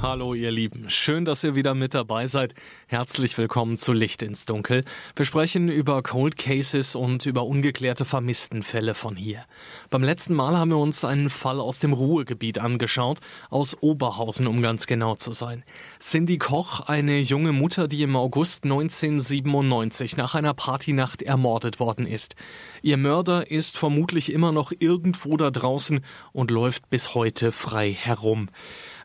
Hallo ihr Lieben, schön, dass ihr wieder mit dabei seid. Herzlich willkommen zu Licht ins Dunkel. Wir sprechen über Cold Cases und über ungeklärte Vermisstenfälle von hier. Beim letzten Mal haben wir uns einen Fall aus dem Ruhrgebiet angeschaut, aus Oberhausen, um ganz genau zu sein. Cindy Koch, eine junge Mutter, die im August 1997 nach einer Partynacht ermordet worden ist. Ihr Mörder ist vermutlich immer noch irgendwo da draußen und läuft bis heute frei herum.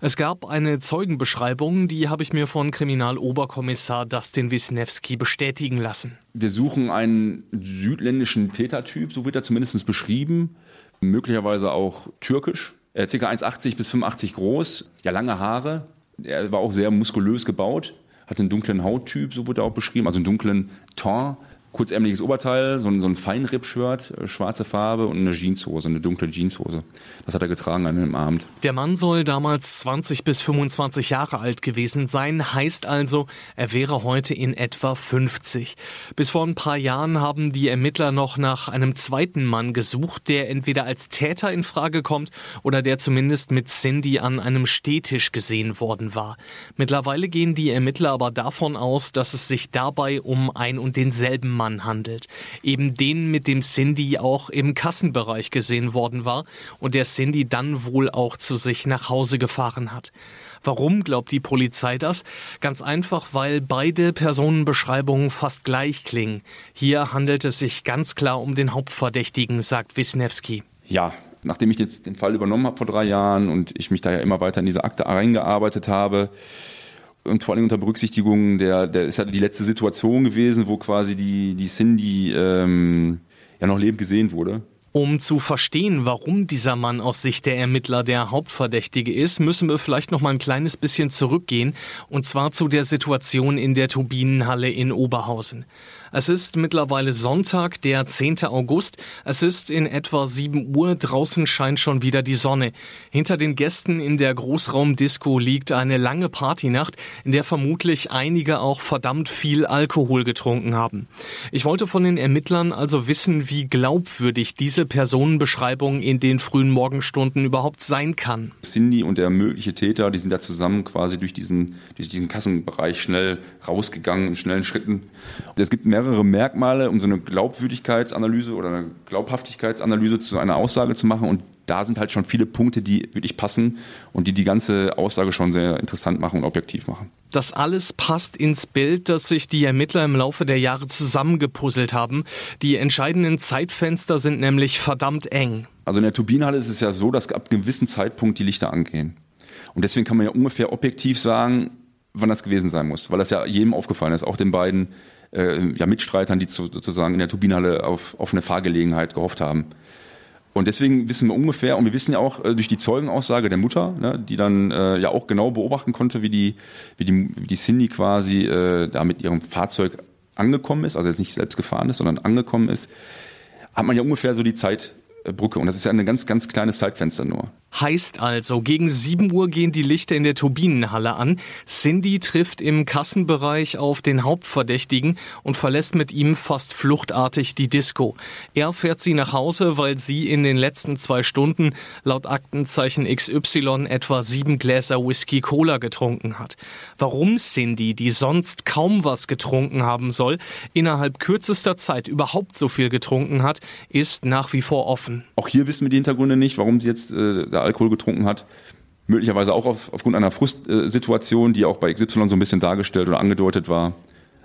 Es gab eine Zeugenbeschreibung, die habe ich mir von Kriminaloberkommissar Dustin Wisniewski bestätigen lassen. Wir suchen einen südländischen Tätertyp, so wird er zumindest beschrieben, möglicherweise auch türkisch. Er ist ca. 1,80 bis 85 groß, ja lange Haare. Er war auch sehr muskulös gebaut, hat einen dunklen Hauttyp, so wird er auch beschrieben, also einen dunklen Ton kurzärmeliges Oberteil, so ein, so ein Feinripp-Shirt, äh, schwarze Farbe und eine Jeanshose, eine dunkle Jeanshose. Das hat er getragen an dem Abend. Der Mann soll damals 20 bis 25 Jahre alt gewesen sein, heißt also, er wäre heute in etwa 50. Bis vor ein paar Jahren haben die Ermittler noch nach einem zweiten Mann gesucht, der entweder als Täter in Frage kommt oder der zumindest mit Cindy an einem Stehtisch gesehen worden war. Mittlerweile gehen die Ermittler aber davon aus, dass es sich dabei um ein und denselben Mann Mann handelt. Eben den, mit dem Cindy auch im Kassenbereich gesehen worden war und der Cindy dann wohl auch zu sich nach Hause gefahren hat. Warum glaubt die Polizei das? Ganz einfach, weil beide Personenbeschreibungen fast gleich klingen. Hier handelt es sich ganz klar um den Hauptverdächtigen, sagt Wisniewski. Ja, nachdem ich jetzt den Fall übernommen habe vor drei Jahren und ich mich da ja immer weiter in diese Akte eingearbeitet habe, und vor allem unter Berücksichtigung der, der ist ja die letzte Situation gewesen, wo quasi die, die Cindy ähm, ja noch lebend gesehen wurde. Um zu verstehen, warum dieser Mann aus Sicht der Ermittler der Hauptverdächtige ist, müssen wir vielleicht noch mal ein kleines bisschen zurückgehen, und zwar zu der Situation in der Turbinenhalle in Oberhausen. Es ist mittlerweile Sonntag, der 10. August. Es ist in etwa 7 Uhr. Draußen scheint schon wieder die Sonne. Hinter den Gästen in der Großraumdisco liegt eine lange Partynacht, in der vermutlich einige auch verdammt viel Alkohol getrunken haben. Ich wollte von den Ermittlern also wissen, wie glaubwürdig diese Personenbeschreibung in den frühen Morgenstunden überhaupt sein kann. Cindy und der mögliche Täter, die sind da zusammen quasi durch diesen, durch diesen Kassenbereich schnell rausgegangen in schnellen Schritten. Es gibt mehrere mehrere Merkmale, um so eine Glaubwürdigkeitsanalyse oder eine Glaubhaftigkeitsanalyse zu einer Aussage zu machen. Und da sind halt schon viele Punkte, die wirklich passen und die die ganze Aussage schon sehr interessant machen und objektiv machen. Das alles passt ins Bild, das sich die Ermittler im Laufe der Jahre zusammengepuzzelt haben. Die entscheidenden Zeitfenster sind nämlich verdammt eng. Also in der Turbinenhalle ist es ja so, dass ab einem gewissen Zeitpunkt die Lichter angehen. Und deswegen kann man ja ungefähr objektiv sagen, wann das gewesen sein muss, weil das ja jedem aufgefallen ist, auch den beiden äh, ja, Mitstreitern, die zu, sozusagen in der Turbinenhalle auf, auf eine Fahrgelegenheit gehofft haben. Und deswegen wissen wir ungefähr, und wir wissen ja auch äh, durch die Zeugenaussage der Mutter, ne, die dann äh, ja auch genau beobachten konnte, wie die, wie die, wie die Cindy quasi äh, da mit ihrem Fahrzeug angekommen ist, also jetzt nicht selbst gefahren ist, sondern angekommen ist, hat man ja ungefähr so die Zeitbrücke. Und das ist ja ein ganz, ganz kleines Zeitfenster nur. Heißt also, gegen 7 Uhr gehen die Lichter in der Turbinenhalle an. Cindy trifft im Kassenbereich auf den Hauptverdächtigen und verlässt mit ihm fast fluchtartig die Disco. Er fährt sie nach Hause, weil sie in den letzten zwei Stunden laut Aktenzeichen XY etwa sieben Gläser Whisky Cola getrunken hat. Warum Cindy, die sonst kaum was getrunken haben soll, innerhalb kürzester Zeit überhaupt so viel getrunken hat, ist nach wie vor offen. Auch hier wissen wir die Hintergründe nicht, warum sie jetzt äh, da Alkohol getrunken hat. Möglicherweise auch auf, aufgrund einer Frustsituation, die auch bei XY so ein bisschen dargestellt oder angedeutet war.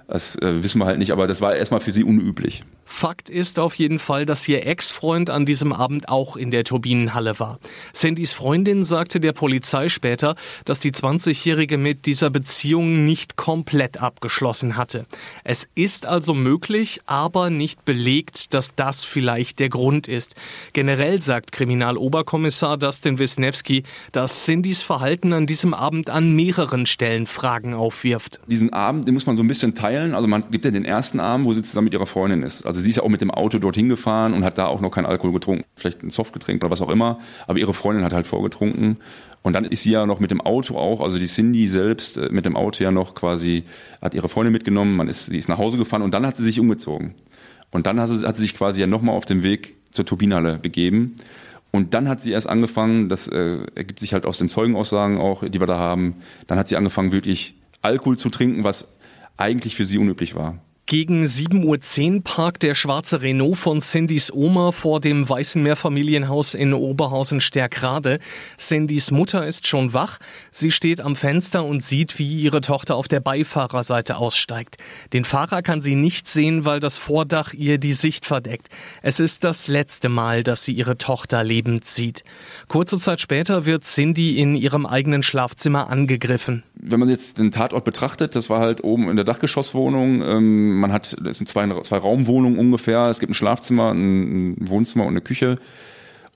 Das äh, wissen wir halt nicht, aber das war erstmal für sie unüblich. Fakt ist auf jeden Fall, dass ihr Ex-Freund an diesem Abend auch in der Turbinenhalle war. Sandys Freundin sagte der Polizei später, dass die 20-Jährige mit dieser Beziehung nicht komplett abgeschlossen hatte. Es ist also möglich, aber nicht belegt, dass das vielleicht der Grund ist. Generell sagt Kriminaloberkommissar Dustin Wisniewski, dass Cindys Verhalten an diesem Abend an mehreren Stellen Fragen aufwirft. Diesen Abend, den muss man so ein bisschen teilen. Also man gibt ja den ersten Abend, wo sie zusammen mit ihrer Freundin ist. Also sie ist ja auch mit dem Auto dorthin gefahren und hat da auch noch keinen Alkohol getrunken. Vielleicht ein Softgetränk oder was auch immer. Aber ihre Freundin hat halt vorgetrunken. Und dann ist sie ja noch mit dem Auto auch, also die Cindy selbst äh, mit dem Auto ja noch quasi, hat ihre Freundin mitgenommen, man ist, sie ist nach Hause gefahren und dann hat sie sich umgezogen. Und dann hat sie, hat sie sich quasi ja nochmal auf dem Weg zur Turbinhalle begeben. Und dann hat sie erst angefangen, das äh, ergibt sich halt aus den Zeugenaussagen auch, die wir da haben, dann hat sie angefangen, wirklich Alkohol zu trinken, was eigentlich für sie unüblich war. Gegen 7.10 Uhr parkt der schwarze Renault von Cindys Oma vor dem weißen Mehrfamilienhaus in Oberhausen-Stärkrade. Cindys Mutter ist schon wach. Sie steht am Fenster und sieht, wie ihre Tochter auf der Beifahrerseite aussteigt. Den Fahrer kann sie nicht sehen, weil das Vordach ihr die Sicht verdeckt. Es ist das letzte Mal, dass sie ihre Tochter lebend sieht. Kurze Zeit später wird Cindy in ihrem eigenen Schlafzimmer angegriffen. Wenn man jetzt den Tatort betrachtet, das war halt oben in der Dachgeschosswohnung. Ähm man hat, es sind zwei, zwei Raumwohnungen ungefähr. Es gibt ein Schlafzimmer, ein, ein Wohnzimmer und eine Küche.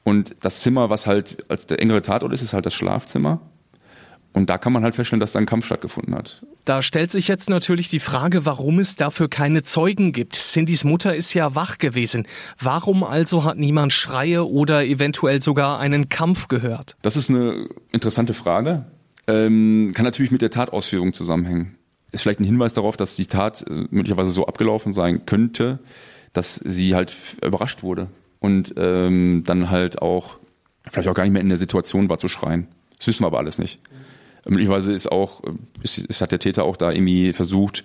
Und das Zimmer, was halt als der engere Tatort ist, ist halt das Schlafzimmer. Und da kann man halt feststellen, dass da ein Kampf stattgefunden hat. Da stellt sich jetzt natürlich die Frage, warum es dafür keine Zeugen gibt. Cindys Mutter ist ja wach gewesen. Warum also hat niemand Schreie oder eventuell sogar einen Kampf gehört? Das ist eine interessante Frage. Ähm, kann natürlich mit der Tatausführung zusammenhängen ist vielleicht ein Hinweis darauf, dass die Tat äh, möglicherweise so abgelaufen sein könnte, dass sie halt überrascht wurde und ähm, dann halt auch vielleicht auch gar nicht mehr in der Situation war zu schreien. Das wissen wir aber alles nicht. Mhm. Möglicherweise ist auch, äh, ist, ist, hat der Täter auch da irgendwie versucht,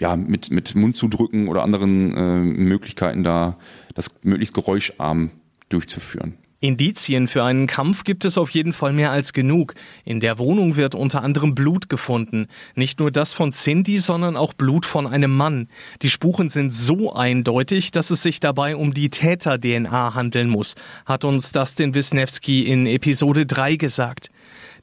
ja, mit, mit Mund zu drücken oder anderen äh, Möglichkeiten da das möglichst geräuscharm durchzuführen. Indizien für einen Kampf gibt es auf jeden Fall mehr als genug. In der Wohnung wird unter anderem Blut gefunden. Nicht nur das von Cindy, sondern auch Blut von einem Mann. Die Spuren sind so eindeutig, dass es sich dabei um die Täter-DNA handeln muss, hat uns Dustin Wisniewski in Episode 3 gesagt.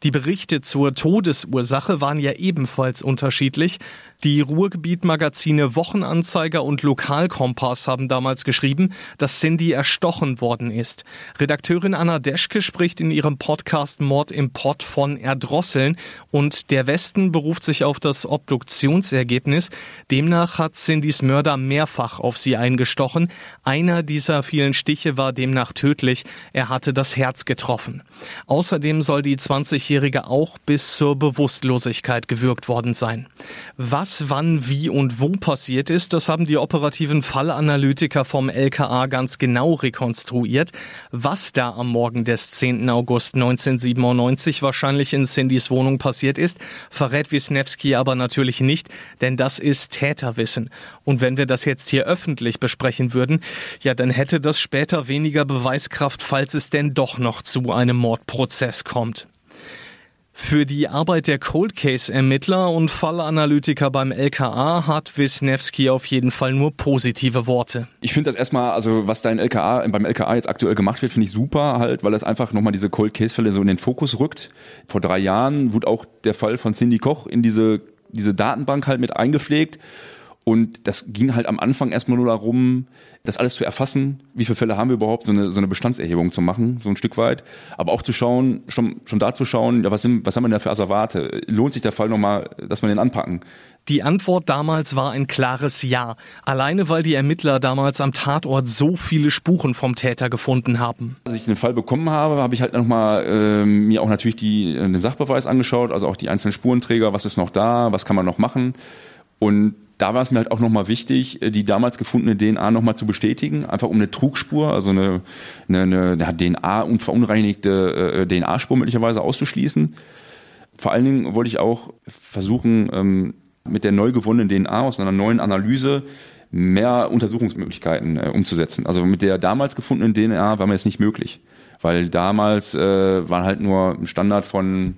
Die Berichte zur Todesursache waren ja ebenfalls unterschiedlich. Die Ruhrgebiet-Magazine Wochenanzeiger und Lokalkompass haben damals geschrieben, dass Cindy erstochen worden ist. Redakteurin Anna Deschke spricht in ihrem Podcast Mord im Pott von Erdrosseln und der Westen beruft sich auf das Obduktionsergebnis. Demnach hat Cindys Mörder mehrfach auf sie eingestochen. Einer dieser vielen Stiche war demnach tödlich. Er hatte das Herz getroffen. Außerdem soll die 20-Jährige auch bis zur Bewusstlosigkeit gewürgt worden sein. Was was, wann, wie und wo passiert ist, das haben die operativen Fallanalytiker vom LKA ganz genau rekonstruiert. Was da am Morgen des 10. August 1997 wahrscheinlich in Cindys Wohnung passiert ist, verrät Wisniewski aber natürlich nicht, denn das ist Täterwissen. Und wenn wir das jetzt hier öffentlich besprechen würden, ja, dann hätte das später weniger Beweiskraft, falls es denn doch noch zu einem Mordprozess kommt. Für die Arbeit der Cold Case Ermittler und Fallanalytiker beim LKA hat Wisniewski auf jeden Fall nur positive Worte. Ich finde das erstmal, also was da in LKA, beim LKA jetzt aktuell gemacht wird, finde ich super halt, weil das einfach nochmal diese Cold Case Fälle so in den Fokus rückt. Vor drei Jahren wurde auch der Fall von Cindy Koch in diese, diese Datenbank halt mit eingepflegt. Und das ging halt am Anfang erstmal nur darum, das alles zu erfassen, wie viele Fälle haben wir überhaupt, so eine, so eine Bestandserhebung zu machen, so ein Stück weit. Aber auch zu schauen, schon, schon da zu schauen, ja, was, sind, was haben wir denn da für Asservate? Lohnt sich der Fall nochmal, dass wir den anpacken? Die Antwort damals war ein klares Ja. Alleine weil die Ermittler damals am Tatort so viele Spuren vom Täter gefunden haben. Als ich den Fall bekommen habe, habe ich halt nochmal äh, mir auch natürlich die, äh, den Sachbeweis angeschaut, also auch die einzelnen Spurenträger, was ist noch da, was kann man noch machen. Und da war es mir halt auch nochmal wichtig, äh, die damals gefundene DNA nochmal zu bestätigen, einfach um eine Trugspur, also eine, eine, eine DNA und verunreinigte äh, DNA-Spur möglicherweise auszuschließen. Vor allen Dingen wollte ich auch versuchen, ähm, mit der neu gewonnenen DNA aus einer neuen Analyse mehr Untersuchungsmöglichkeiten äh, umzusetzen. Also mit der damals gefundenen DNA war mir jetzt nicht möglich, weil damals äh, war halt nur ein Standard von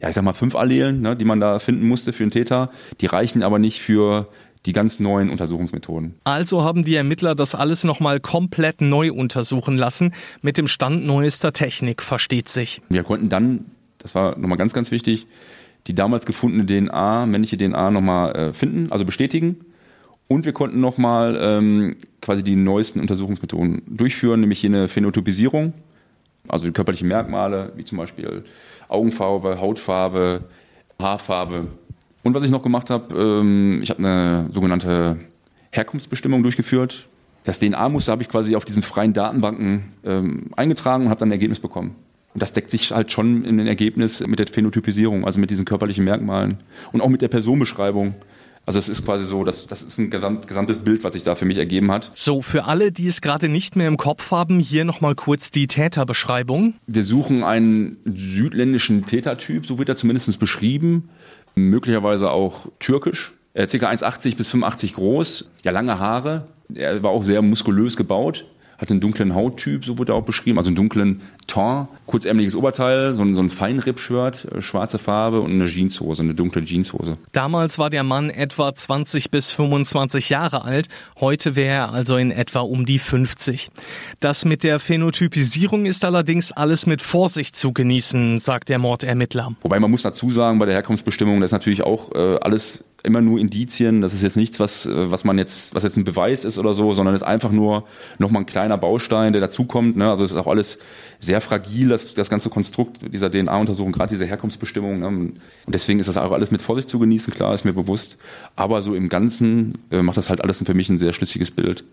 ja, ich sag mal, fünf Allelen, ne, die man da finden musste für einen Täter. Die reichen aber nicht für die ganz neuen Untersuchungsmethoden. Also haben die Ermittler das alles nochmal komplett neu untersuchen lassen, mit dem Stand neuester Technik, versteht sich. Wir konnten dann, das war nochmal ganz, ganz wichtig, die damals gefundene DNA, männliche DNA nochmal äh, finden, also bestätigen. Und wir konnten nochmal ähm, quasi die neuesten Untersuchungsmethoden durchführen, nämlich eine Phänotypisierung, also die körperlichen Merkmale, wie zum Beispiel Augenfarbe, Hautfarbe, Haarfarbe. Und was ich noch gemacht habe, ähm, ich habe eine sogenannte Herkunftsbestimmung durchgeführt. Das DNA-Muster habe ich quasi auf diesen freien Datenbanken ähm, eingetragen und habe dann ein Ergebnis bekommen. Und das deckt sich halt schon in den Ergebnis mit der Phänotypisierung, also mit diesen körperlichen Merkmalen und auch mit der Personenbeschreibung. Also es ist quasi so, das, das ist ein gesamt, gesamtes Bild, was sich da für mich ergeben hat. So, für alle, die es gerade nicht mehr im Kopf haben, hier nochmal kurz die Täterbeschreibung. Wir suchen einen südländischen Tätertyp, so wird er zumindest beschrieben, möglicherweise auch türkisch. Er ist ca. 1,80 bis 85 groß, ja lange Haare, er war auch sehr muskulös gebaut hat einen dunklen Hauttyp, so wurde er auch beschrieben, also einen dunklen Ton, kurzärmeliges Oberteil, so ein, so ein Feinripp-Shirt, äh, schwarze Farbe und eine Jeanshose, eine dunkle Jeanshose. Damals war der Mann etwa 20 bis 25 Jahre alt, heute wäre er also in etwa um die 50. Das mit der Phänotypisierung ist allerdings alles mit Vorsicht zu genießen, sagt der Mordermittler. Wobei man muss dazu sagen, bei der Herkunftsbestimmung, das ist natürlich auch äh, alles immer nur Indizien. Das ist jetzt nichts, was, äh, was man jetzt, was jetzt ein Beweis ist oder so, sondern es ist einfach nur nochmal ein kleiner Baustein, der dazukommt. Ne? Also es ist auch alles sehr fragil, das, das ganze Konstrukt dieser DNA-Untersuchung, gerade diese Herkunftsbestimmung. Ne? Und deswegen ist das auch alles mit Vorsicht zu genießen, klar, ist mir bewusst. Aber so im Ganzen äh, macht das halt alles für mich ein sehr schlüssiges Bild.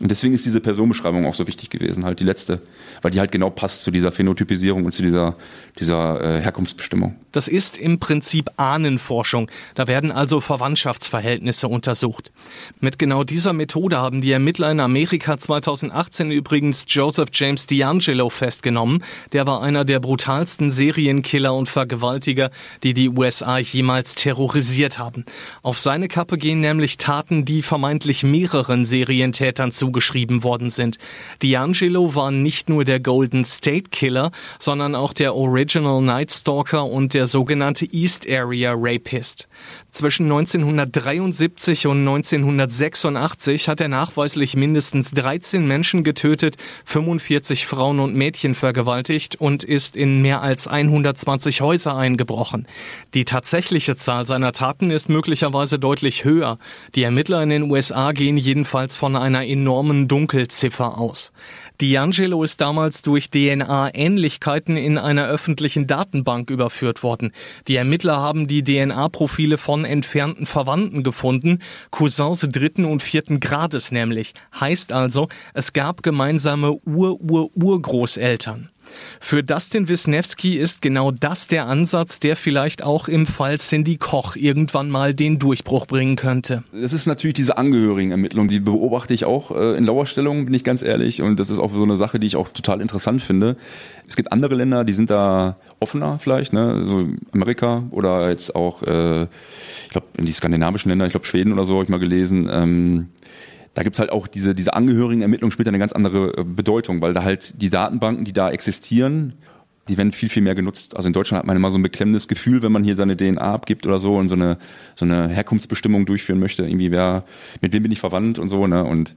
Und deswegen ist diese Personenbeschreibung auch so wichtig gewesen, halt die letzte, weil die halt genau passt zu dieser Phänotypisierung und zu dieser, dieser äh, Herkunftsbestimmung. Das ist im Prinzip Ahnenforschung. Da werden also Verwandtschaftsverhältnisse untersucht. Mit genau dieser Methode haben die Ermittler in Amerika 2018 übrigens Joseph James D'Angelo festgenommen. Der war einer der brutalsten Serienkiller und Vergewaltiger, die die USA jemals terrorisiert haben. Auf seine Kappe gehen nämlich Taten, die vermeintlich mehreren Serientätern zu zugeschrieben worden sind. D'Angelo war nicht nur der Golden State Killer, sondern auch der Original Night Stalker und der sogenannte East Area Rapist. Zwischen 1973 und 1986 hat er nachweislich mindestens 13 Menschen getötet, 45 Frauen und Mädchen vergewaltigt und ist in mehr als 120 Häuser eingebrochen. Die tatsächliche Zahl seiner Taten ist möglicherweise deutlich höher. Die Ermittler in den USA gehen jedenfalls von einer enormen Dunkelziffer aus. D'Angelo ist damals durch DNA-Ähnlichkeiten in einer öffentlichen Datenbank überführt worden. Die Ermittler haben die DNA-Profile von entfernten Verwandten gefunden, Cousins dritten und vierten Grades nämlich. Heißt also, es gab gemeinsame Ur-Ur-Urgroßeltern. Für Dustin Wisniewski ist genau das der Ansatz, der vielleicht auch im Fall Cindy Koch irgendwann mal den Durchbruch bringen könnte. Das ist natürlich diese Angehörigenermittlung, die beobachte ich auch äh, in Lauerstellung, bin ich ganz ehrlich. Und das ist auch so eine Sache, die ich auch total interessant finde. Es gibt andere Länder, die sind da offener vielleicht, ne? so Amerika oder jetzt auch, äh, ich glaube, in die skandinavischen Länder, ich glaube Schweden oder so, habe ich mal gelesen. Ähm, da gibt's halt auch diese, diese Angehörigenermittlung spielt eine ganz andere äh, Bedeutung, weil da halt die Datenbanken, die da existieren, die werden viel, viel mehr genutzt. Also in Deutschland hat man immer so ein beklemmendes Gefühl, wenn man hier seine DNA abgibt oder so und so eine, so eine Herkunftsbestimmung durchführen möchte. Irgendwie wer, mit wem bin ich verwandt und so, ne? Und,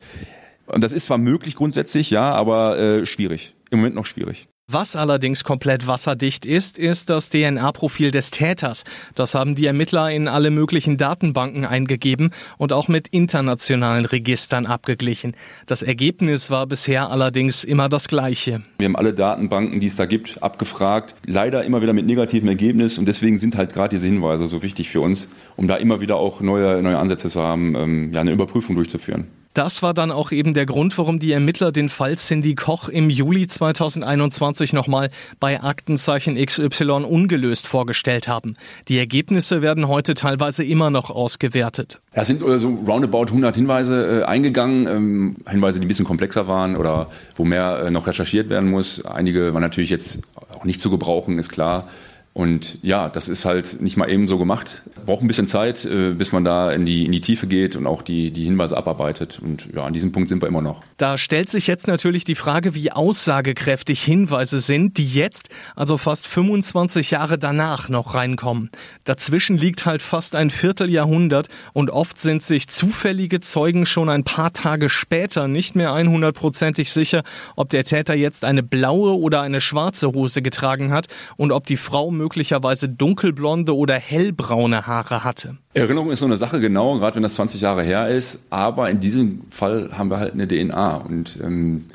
und das ist zwar möglich grundsätzlich, ja, aber äh, schwierig. Im Moment noch schwierig. Was allerdings komplett wasserdicht ist, ist das DNA-Profil des Täters. Das haben die Ermittler in alle möglichen Datenbanken eingegeben und auch mit internationalen Registern abgeglichen. Das Ergebnis war bisher allerdings immer das gleiche. Wir haben alle Datenbanken, die es da gibt, abgefragt. Leider immer wieder mit negativem Ergebnis und deswegen sind halt gerade diese Hinweise so wichtig für uns, um da immer wieder auch neue, neue Ansätze zu haben, ähm, ja, eine Überprüfung durchzuführen. Das war dann auch eben der Grund, warum die Ermittler den Fall Cindy Koch im Juli 2021 nochmal bei Aktenzeichen XY ungelöst vorgestellt haben. Die Ergebnisse werden heute teilweise immer noch ausgewertet. Ja, sind so roundabout 100 Hinweise äh, eingegangen, ähm, Hinweise, die ein bisschen komplexer waren oder wo mehr äh, noch recherchiert werden muss. Einige waren natürlich jetzt auch nicht zu gebrauchen, ist klar. Und ja, das ist halt nicht mal eben so gemacht. Braucht ein bisschen Zeit, äh, bis man da in die, in die Tiefe geht und auch die, die Hinweise abarbeitet. Und ja, an diesem Punkt sind wir immer noch. Da stellt sich jetzt natürlich die Frage, wie aussagekräftig Hinweise sind, die jetzt, also fast 25 Jahre danach, noch reinkommen. Dazwischen liegt halt fast ein Vierteljahrhundert und oft sind sich zufällige Zeugen schon ein paar Tage später nicht mehr 100%ig sicher, ob der Täter jetzt eine blaue oder eine schwarze Hose getragen hat und ob die Frau möglicherweise dunkelblonde oder hellbraune Haare hatte. Erinnerung ist so eine Sache, genau, gerade wenn das 20 Jahre her ist. Aber in diesem Fall haben wir halt eine DNA. Und ähm,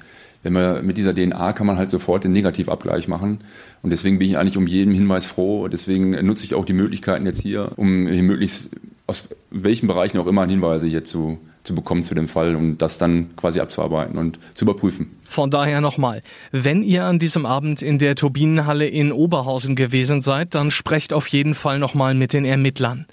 wenn wir mit dieser DNA kann man halt sofort den Negativabgleich machen. Und deswegen bin ich eigentlich um jeden Hinweis froh. Deswegen nutze ich auch die Möglichkeiten jetzt hier, um hier möglichst aus welchen Bereichen auch immer Hinweise hier zu, zu bekommen zu dem Fall und das dann quasi abzuarbeiten und zu überprüfen. Von daher nochmal, wenn ihr an diesem Abend in der Turbinenhalle in Oberhausen gewesen seid, dann sprecht auf jeden Fall nochmal mit den Ermittlern.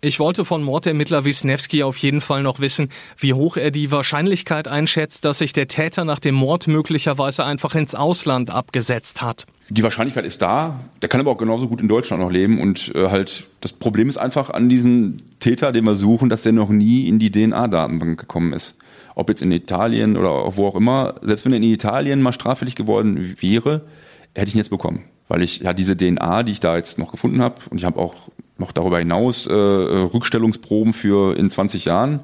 Ich wollte von Mordermittler Wisniewski auf jeden Fall noch wissen, wie hoch er die Wahrscheinlichkeit einschätzt, dass sich der Täter nach dem Mord möglicherweise einfach ins Ausland abgesetzt hat. Die Wahrscheinlichkeit ist da. Der kann aber auch genauso gut in Deutschland noch leben. Und äh, halt, das Problem ist einfach an diesem Täter, den wir suchen, dass der noch nie in die DNA-Datenbank gekommen ist ob jetzt in Italien oder wo auch immer, selbst wenn er in Italien mal straffällig geworden wäre, hätte ich ihn jetzt bekommen. Weil ich ja diese DNA, die ich da jetzt noch gefunden habe, und ich habe auch noch darüber hinaus äh, Rückstellungsproben für in 20 Jahren,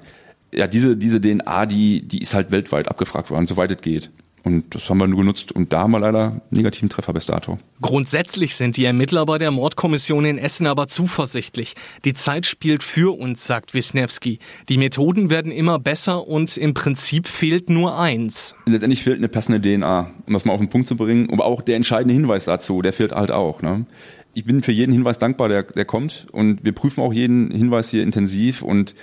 ja, diese, diese DNA, die, die ist halt weltweit abgefragt worden, soweit es geht. Und das haben wir nur genutzt und da haben wir leider negativen Treffer bis dato. Grundsätzlich sind die Ermittler bei der Mordkommission in Essen aber zuversichtlich. Die Zeit spielt für uns, sagt Wisniewski. Die Methoden werden immer besser und im Prinzip fehlt nur eins. Letztendlich fehlt eine passende DNA, um das mal auf den Punkt zu bringen. Aber auch der entscheidende Hinweis dazu, der fehlt halt auch. Ne? Ich bin für jeden Hinweis dankbar, der, der kommt. Und wir prüfen auch jeden Hinweis hier intensiv. Und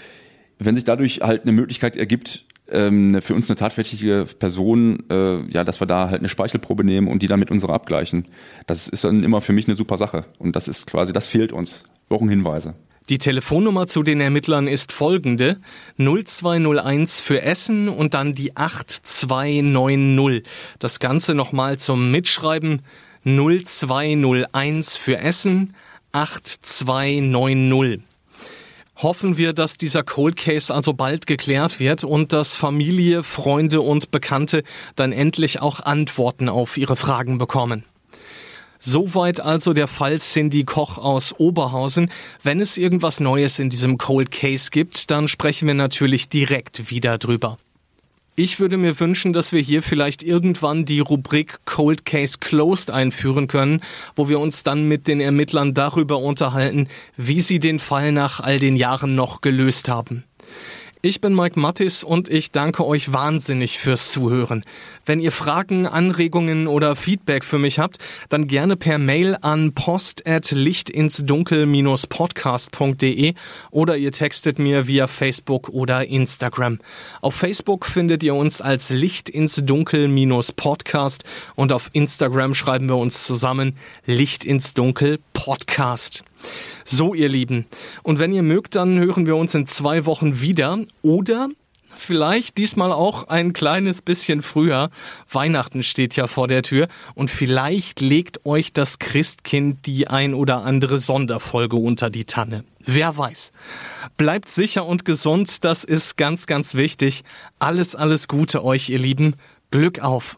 wenn sich dadurch halt eine Möglichkeit ergibt, ähm, für uns eine tatverdächtige Person, äh, ja, dass wir da halt eine Speichelprobe nehmen und die dann mit unserer abgleichen. Das ist dann immer für mich eine super Sache. Und das ist quasi, das fehlt uns. Wochenhinweise. Die Telefonnummer zu den Ermittlern ist folgende 0201 für Essen und dann die 8290. Das Ganze nochmal zum Mitschreiben 0201 für Essen 8290 hoffen wir, dass dieser Cold Case also bald geklärt wird und dass Familie, Freunde und Bekannte dann endlich auch Antworten auf ihre Fragen bekommen. Soweit also der Fall Cindy Koch aus Oberhausen. Wenn es irgendwas Neues in diesem Cold Case gibt, dann sprechen wir natürlich direkt wieder drüber. Ich würde mir wünschen, dass wir hier vielleicht irgendwann die Rubrik Cold Case Closed einführen können, wo wir uns dann mit den Ermittlern darüber unterhalten, wie sie den Fall nach all den Jahren noch gelöst haben. Ich bin Mike Mattis und ich danke euch wahnsinnig fürs Zuhören. Wenn ihr Fragen, Anregungen oder Feedback für mich habt, dann gerne per Mail an post@lichtinsdunkel-podcast.de oder ihr textet mir via Facebook oder Instagram. Auf Facebook findet ihr uns als Licht ins Dunkel-podcast und auf Instagram schreiben wir uns zusammen Licht ins Dunkel Podcast. So, ihr Lieben. Und wenn ihr mögt, dann hören wir uns in zwei Wochen wieder. Oder vielleicht diesmal auch ein kleines bisschen früher. Weihnachten steht ja vor der Tür und vielleicht legt euch das Christkind die ein oder andere Sonderfolge unter die Tanne. Wer weiß. Bleibt sicher und gesund, das ist ganz, ganz wichtig. Alles, alles Gute euch, ihr Lieben. Glück auf.